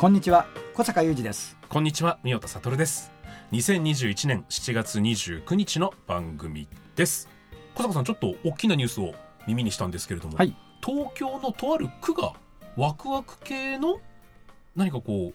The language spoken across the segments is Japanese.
こんにちは小坂雄二です。こんにちは、三代田悟です。2021年7月29日の番組です。小坂さん、ちょっと大きなニュースを耳にしたんですけれども、はい。東京のとある区がワクワク系の何かこう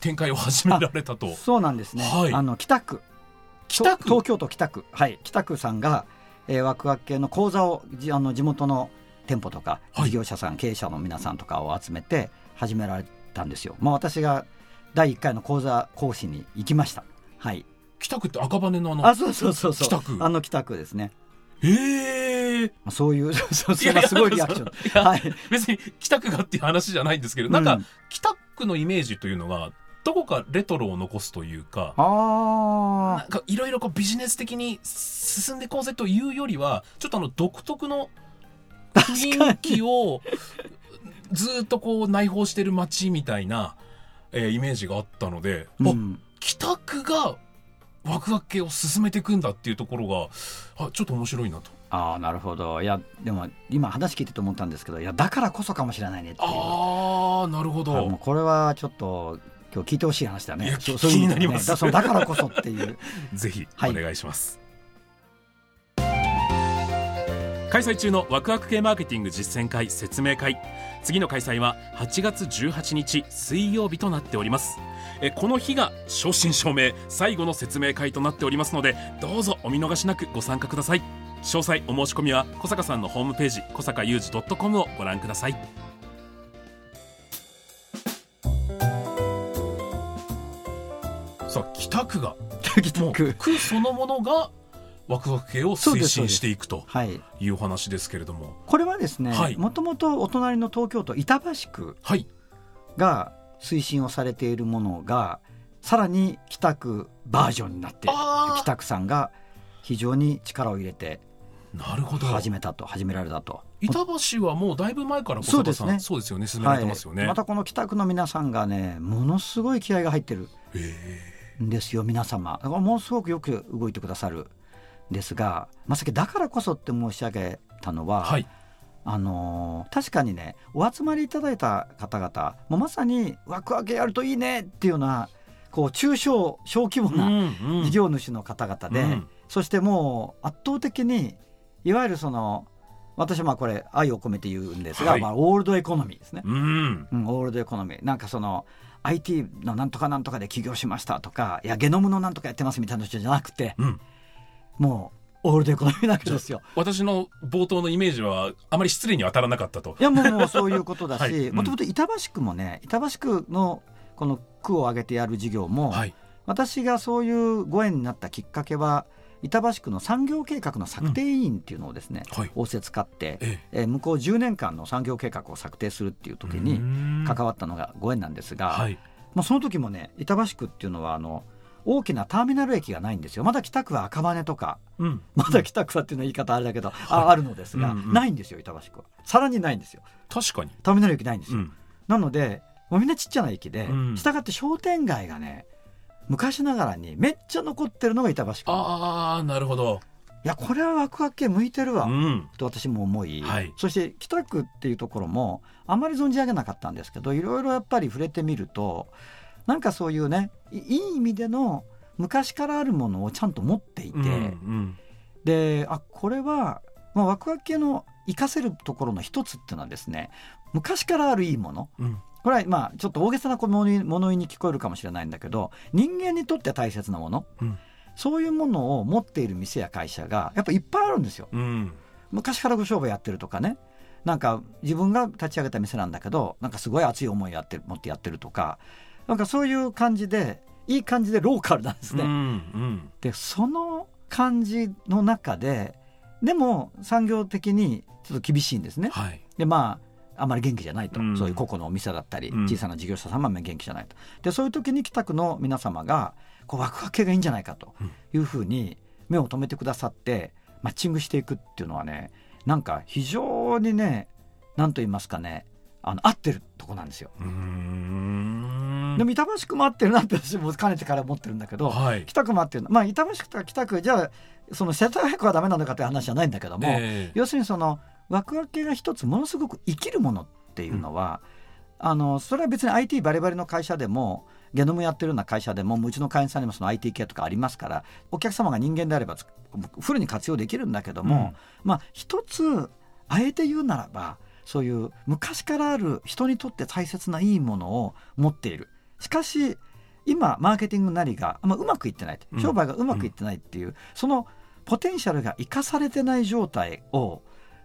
展開を始められたと。そうなんですね、はい。あの北区。北区？東京都北区。はい。北区さんが、えー、ワクワク系の講座をじあの地元の店舗とかはい。事業者さん、経営者の皆さんとかを集めて始められたんですよ。まあ私が第1回の講座講師に行きました。はい。北区って赤羽のあの、あそうそうそうそう。北区？あの北区ですね。ええまあそういうそうそいやれがすごいリアクション。はい。別に北区がっていう話じゃないんですけど、なんかうん北区のイメージというのが、どこかレトロを残すというか、あなんかいろいろこうビジネス的に進んでいこうぜというよりは、ちょっとあの独特の雰囲気をずーっとこう内包してる街みたいな、えーイメージがあったので、うん。北区がワクワク系を進めていくんだっていうところが、あ、ちょっと面白いなと。ああなるほど。いやでも今話聞いてて思ったんですけどいやだからこそかもしれないねっていう。ああ、なるほあもうど。これはちょっと今日聞いてほしい話だね。そういう意味でね。気になります。だだからこそっていう。ぜひはい。お願いします。開催中のワクワク系マーケティング実践会説明会次の開催は8月18日水曜日となっております。えこの日が正真正銘最後の説明会となっておりますのでどうぞお見逃しなくご参加ください。詳細お申し込みは小坂さんのホームページ小坂雄二 .com をご覧ください。さあ北区が。もう区区そのものがワクワク系を推進していくとはいいうお話ですけれども。これはですねはい。もともとお隣の東京都板橋区はい。が推進をされているものがさらに北区バージョンになってあ北区さんが非常に力を入れてあなるほど。始めたと始められたと。板橋はもうだいぶ前からそうですね。そうですよね。進められてますよね、はい、またこの北区の皆さんがねものすごい気合が入ってるえんですよ皆様。だからものすごくよく動いてくださる。んですがまさきだからこそって申し上げたのは、ーはい。あのー確かにねお集まりいただいた方々もうまさにワクワクやるといいねっていうようなこう中小小規模なうんうん。事業主の方々で、うん。そしてもう圧倒的にいわゆるその私はまあこれ愛を込めて言うんですが、はい。まあ、オールドエコノミーですね、うん。うん、オールドエコノミーなんかその IT のなんとかなんとかで起業しましたとかいやゲノムのなんとかやってますみたいな人じゃなくてうんもうオールドエコノミーなわけですよ。私の冒頭のイメージはあまり失礼には当たらなかったと。いやもうもうそういうことだ はい。しうんもともと板橋区もね板橋区のこの区を挙げてやる事業も、はい。私がそういうご縁になったきっかけは板橋区の産業計画の策定委員っていうのをですね、はい。仰せ使って、ええ。ー向こう10年間の産業計画を策定するっていう時えにうん。関わったのがご縁なんですが、はい。まあ、その時もね板橋区っていうのはあの大きなターミナル駅がないんですよ。まだ北区は赤羽とかうん。まだ北区はっていうのは言い方あれだけど、ああるのですが、うんうん。ないんですよ板橋区は。さらにないんですよ。確かに。ターミナル駅ないんですよ、うん。なのでもうみんなちっちゃな駅で、うん。したがって商店街がね昔ながらにめっちゃ残ってるのが板橋区。ああなるほど。いやこれはワクワク系向いてるわ、うん。と私も思い、はい。そして北区っていうところもあまり存じ上げなかったんですけどいろいろやっぱり触れてみるとなんかそういうねいいい意味での昔からあるものをちゃんと持っていて、うんうん。であこれは、まあ、ワクワク系の活かせるところの一つっていうのはですね昔からあるいいもの。うん。これはまあちょっと大げさな物言いに聞こえるかもしれないんだけど人間にとって大切なもの、うん。そういうものを持っている店や会社がやっぱいっぱいあるんですよ。うん。昔からご商売やってるとかね。なんか自分が立ち上げた店なんだけどなんかすごい熱い思いやってる持ってやってるとかなんかそういう感じでいい感じでローカルなんですね。うんうん。でその感じの中ででも産業的にちょっと厳しいんですね。はい。でまああまり元気じゃないと、うん。そういう個々のお店だったり、うん。小さな事業者さんも元気じゃないと。でそういう時に北区の皆様がこうワクワク系がいいんじゃないかというふうに目を留めてくださってマッチングしていくっていうのはねなんか非常にね何と言いますかねあの合ってるとこなんですよ。うーんでも板橋区も合ってるなって私もかねてから思ってるんだけど、はい。北区も合ってるまあ板橋区とか北区じゃあその世田谷区はダメなのかって話じゃないんだけども、ええ。要するにそのワクワク系が一つものすごく生きるものっていうのは、あのそれは別に IT バリバリの会社でもゲノムやってるような会社でもうちの会員さんにもその IT 系とかありますからお客様が人間であればつフルに活用できるんだけども、まあ一つあえて言うならばそういう昔からある人にとって大切ないいものを持っているしかし今マーケティングなりが、まあ、うまくいってないうん。商売がうまくいってないっていう、そのポテンシャルが生かされてない状態を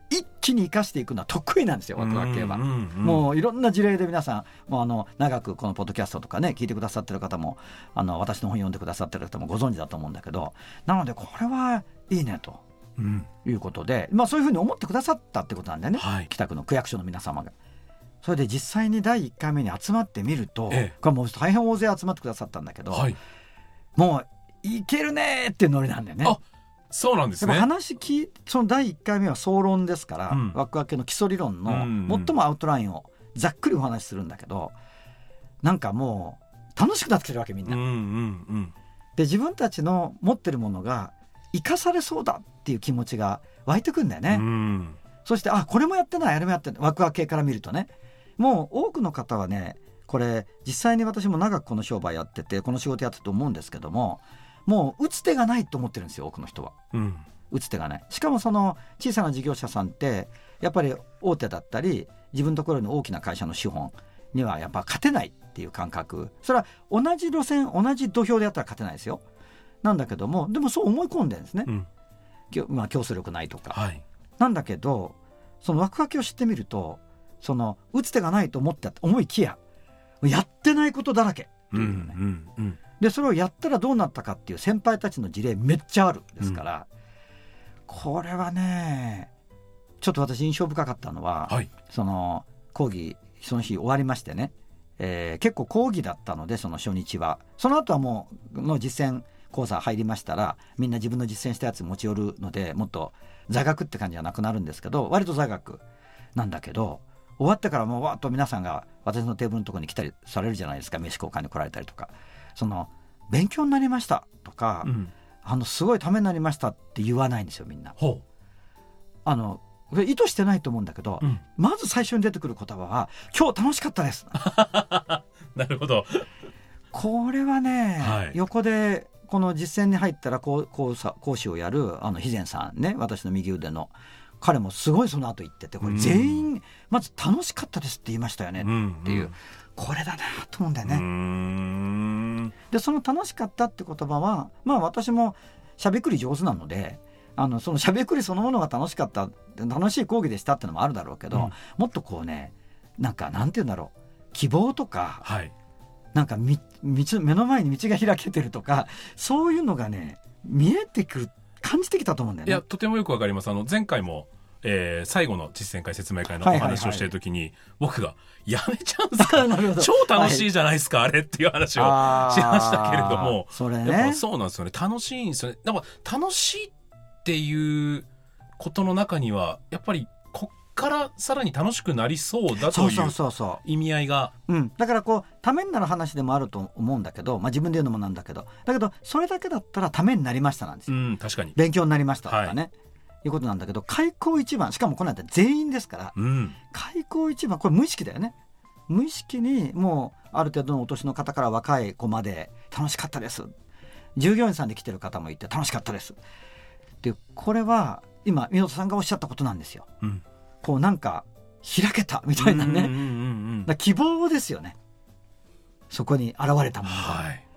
一気に生かしていくのは得意なんですよワクワク系は。うんうん。うんもういろんな事例で皆さんもうあの長くこのポッドキャストとかね聞いてくださってる方もあの私の本読んでくださってる方もご存知だと思うんだけどなのでこれはいいねと。うん。いうことで、まあ、そういうふうに思ってくださったってことなんだよね、はい。北区の区役所の皆様が。それで実際に第1回目に集まってみると、ええ。これもう大変大勢集まってくださったんだけど、はい。もういけるねーっていうノリなんだよね。あそうなんですでもね話聞いその第1回目は総論ですから、うん。ワクワク系の基礎理論の最もアウトラインをざっくりお話しするんだけどなんかもう楽しくなってきてるわけみんな。うんうんうん。で自分たちの持ってるものが生かされそうだっていう気持ちが湧いてくんだよね。うん。そしてあこれもやってないあれもやってないワクワク系から見るとねもう多くの方はねこれ実際に私も長くこの商売やっててこの仕事やってると思うんですけどももう打つ手がないと思ってるんですよ多くの人は。うん。打つ手がない。しかもその小さな事業者さんってやっぱり大手だったり自分のところの大きな会社の資本にはやっぱ勝てないっていう感覚。それは同じ路線同じ土俵でやったら勝てないですよ。なんだけどもでもそう思い込んでるんですね、うん。きょまあ、競争力ないとか、はい。なんだけどそのワクワクを知ってみるとその打つ手がないと思って思いきややってないことだらけってうんういうね、んうん。でそれをやったらどうなったかっていう先輩たちの事例めっちゃあるですから、これはねちょっと私印象深かったのは、はい。その講義その日終わりましてね、えー結構講義だったのでその初日は。その後はもうの実践講座入りましたらみんな自分の実践したやつ持ち寄るのでもっと座学って感じじゃなくなるんですけど割と座学なんだけど終わってからもうわーっと皆さんが私のテーブルのところに来たりされるじゃないですか。飯交換に来られたりとか。その勉強になりましたとか、うん。あのすごいためになりましたって言わないんですよみんな。ほあの意図してないと思うんだけど、ううん。まず最初に出てくる言葉は「今日楽しかったです」なるほど。これはね、はい。横でこの実践に入ったら講講さ講師をやるあの肥前さんね私の右腕の彼もすごいその後言っててこれ全員まず「楽しかったです」って言いましたよねっていう、これだなと思うんだよね。でその楽しかったって言葉はまあ私もしゃべくり上手なのであのそのしゃべくりそのものが楽しかった楽しい講義でしたってのもあるだろうけど、うん。もっとこうねなんかなんて言うんだろう。希望とかはい。なんかみ道目の前に道が開けてるとかそういうのがね見えてくる感じてきたと思うんだよね。いやとてもよくわかります。あの前回もえー最後の実践会説明会のおはいはいはい。話をしている時に、僕が「やめちゃうんですか？超楽しいじゃないですか、あれ」っていう話をしましたけれども。それやっぱねそうなんですよね。楽しいんですよね。でも楽しいっていうことの中にはやっぱりからさらに楽しくなりそうだといそう意味合いが。う、うん、だからこうためになる話でもあると思うんだけど、まあ、自分で言うのもなんだけど。だけどそれだけだったらためになりましたなんですうよ、ん確かに。勉強になりましたとかね、い、うことなんだけど開口一番しかもこの間全員ですから。うん。開口一番これ無意識だよね。無意識にもうある程度のお年の方から若い子まで楽しかったです。従業員さんで来てる方もいて楽しかったです。でこれは今美濃さんがおっしゃったことなんですよ。うんこうなんか開けたみたいなね、うんうんうんうんだから希望ですよね。そこに現れたものが、はい。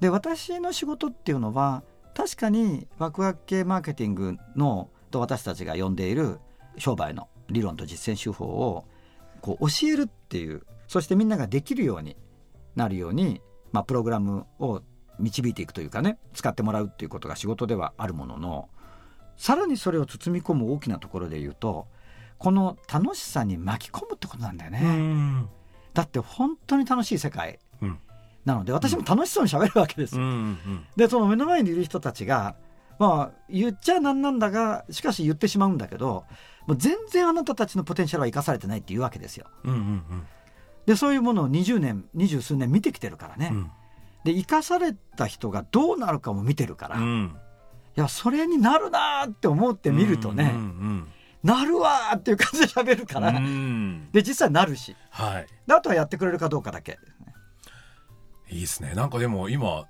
で私の仕事っていうのは確かにワクワク系マーケティングのと私たちが呼んでいる商売の理論と実践手法をこう教えるっていうそしてみんなができるようになるようにまあ、プログラムを導いていくというかね使ってもらうっていうことが仕事ではあるもののさらにそれを包み込む大きなところで言うとこの楽しさに巻き込むってことなんだよね。うん。だって本当に楽しい世界。うん。なので私も楽しそうに喋るわけです。よ。うんうん。でその目の前にいる人たちがまあ言っちゃなんなんだがしかし言ってしまうんだけどもう全然あなたたちのポテンシャルは生かされてないっていうわけですよ。うんうんでそういうものを20年二十数年見てきてるからね。うん。で生かされた人がどうなるかも見てるから、いうん。やそれになるなーって思って見るとね、うんなるわーっていう感じで喋るから、うん。うんで実際なるし。はい。であとはやってくれるかどうかだけ。いいですね。なんかでも今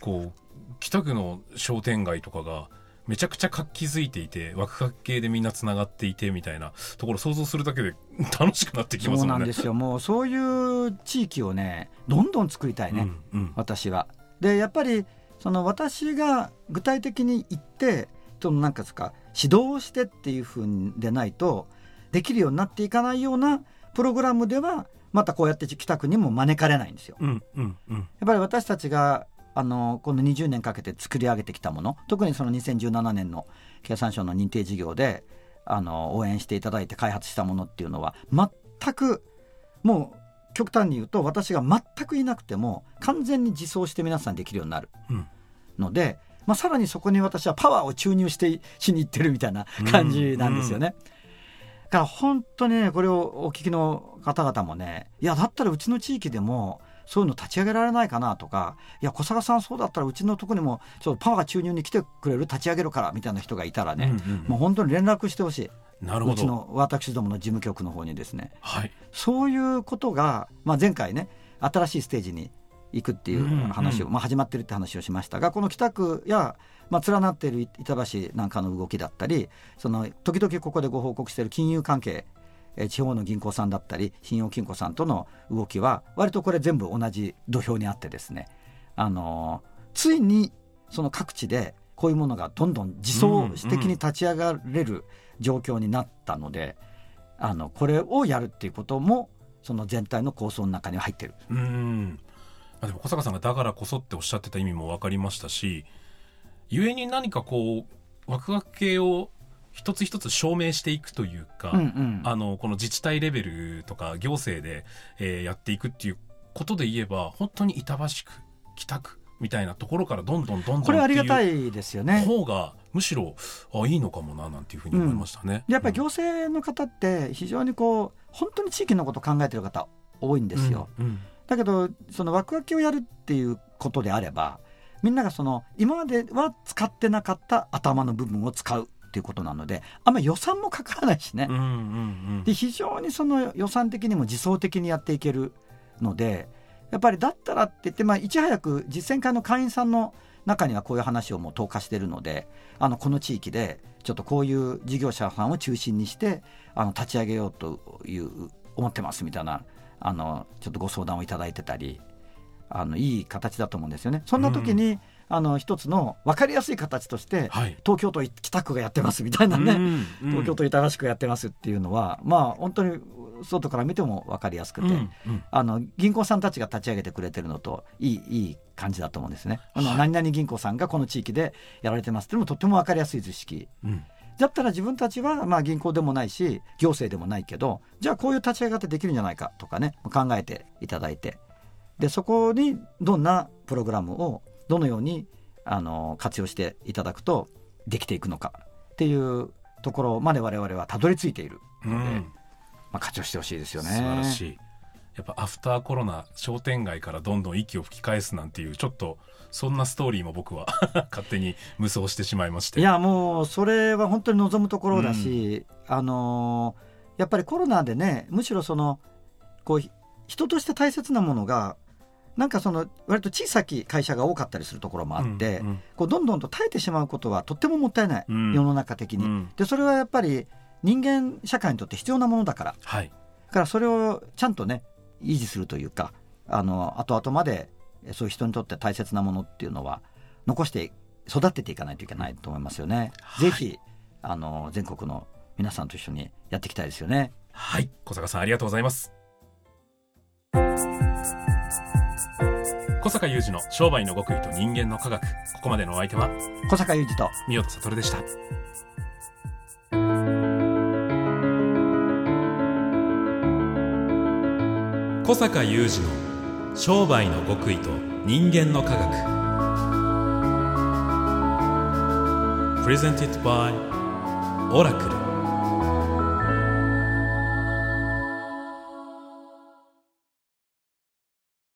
こう北区の商店街とかがめちゃくちゃ活気づいていてワクワク系でみんなつながっていてみたいなところ想像するだけで 楽しくなってきますそうもねなんんですよ。もうそういう地域をねどんどん作りたいね、うんうん。私は。でやっぱりその私が具体的に言ってそのなんかか指導してっていうふうでないとできるようになっていかないようなプログラムではまたこうやって北区にも招かれないんですよ。うんうんうんやっぱり私たちがあのこの20年かけて作り上げてきたもの特にその2017年の経産省の認定事業であの応援していただいて開発したものっていうのは全くもう極端に言うと私が全くいなくても完全に自走して皆さんできるようになるうんので、まあ、さらにそこに私はパワーを注入してしに行ってるみたいな感じなんですよね。だから本当にねこれをお聞きの方々もねいやだったらうちの地域でもそういうの立ち上げられないかなとかいや小坂さんそうだったらうちのとこにもちょっとパワー注入に来てくれる立ち上げるからみたいな人がいたらね、うんうん。もう本当に連絡してほしい。なるほど。うちの私どもの事務局の方にですね。はい。そういうことが、まあ、前回ね新しいステージに行くっていう話を、うん。まあ、始まってるって話をしましたがこの北区や、まあ、連なっている板橋なんかの動きだったりその時々ここでご報告している金融関係えー地方の銀行さんだったり信用金庫さんとの動きは割とこれ全部同じ土俵にあってですね、あのーついにその各地でこういうものがどんどん自走的に立ち上がれる状況になったので、あのこれをやるっていうこともその全体の構想の中には入ってる。うんまあでも小坂さんがだからこそっておっしゃってた意味も分かりましたし故に何かこうワクワク系を一つ一つ証明していくというか、うんうんあのこの自治体レベルとか行政で、えーやっていくっていうことで言えば本当に板橋区北区みたいなところからどんどんどんどんこれありがたっていですよね。方がむしろあいいのかもななんていうふうに思いましたね。でやっぱり行政の方って非常にこう本当に地域のことを考えてる方多いんですよ。うんうんだけどそのワクワクをやるっていうことであればみんながその今までは使ってなかった頭の部分を使うっていうことなのであんまり予算もかからないしね。うんうんうんで非常にその予算的にも自走的にやっていけるのでやっぱりだったらって言って、まあ、いち早く実践会の会員さんの中にはこういう話をもう投下してるのであのこの地域でちょっとこういう事業者さんを中心にしてあの立ち上げようという思ってますみたいなあのちょっとご相談をいただいてたりあのいい形だと思うんですよね。そんな時に、あの一つの分かりやすい形として、はい東京都北区がやってますみたいなね、うんうん東京都板橋区がやってますっていうのは、まあ本当に外から見ても分かりやすくて、うんうんあの銀行さんたちが立ち上げてくれてるのといいいい感じだと思うんですね。あのはい何々銀行さんがこの地域でやられてますっていうのもとっても分かりやすい図式。うんだったら自分たちはまあ銀行でもないし行政でもないけどじゃあこういう立ち上がってできるんじゃないかとかね考えていただいて。でそこにどんなプログラムをどのようにあの活用していただくとできていくのかっていうところまで我々はたどり着いているので、うん。まあ、活用してほしいですよね。素晴らしいやっぱアフターコロナ商店街からどんどん息を吹き返すなんていうちょっとそんなストーリーも僕は 勝手に無双してしまいまして。いやもうそれは本当に望むところだし、あのーやっぱりコロナでねむしろそのこうひ人として大切なものがなんかその割と小さき会社が多かったりするところもあって、うんうん。こうどんどんと絶えてしまうことはとってももったいない、うん。世の中的に。うん。でそれはやっぱり人間社会にとって必要なものだから。はい。だからそれをちゃんとね維持するというかあの後々までそういう人にとって大切なものっていうのは残して育てていかないといけないと思いますよね。はい。ぜひあの全国の皆さんと一緒にやっていきたいですよね。はい。小坂さんありがとうございます。小坂雄二の商売の極意と人間の科学。ここまでのお相手は小坂雄二と三代悟でした小坂雄二の商売の極意と人間の科学。プレゼンティットバイオラクル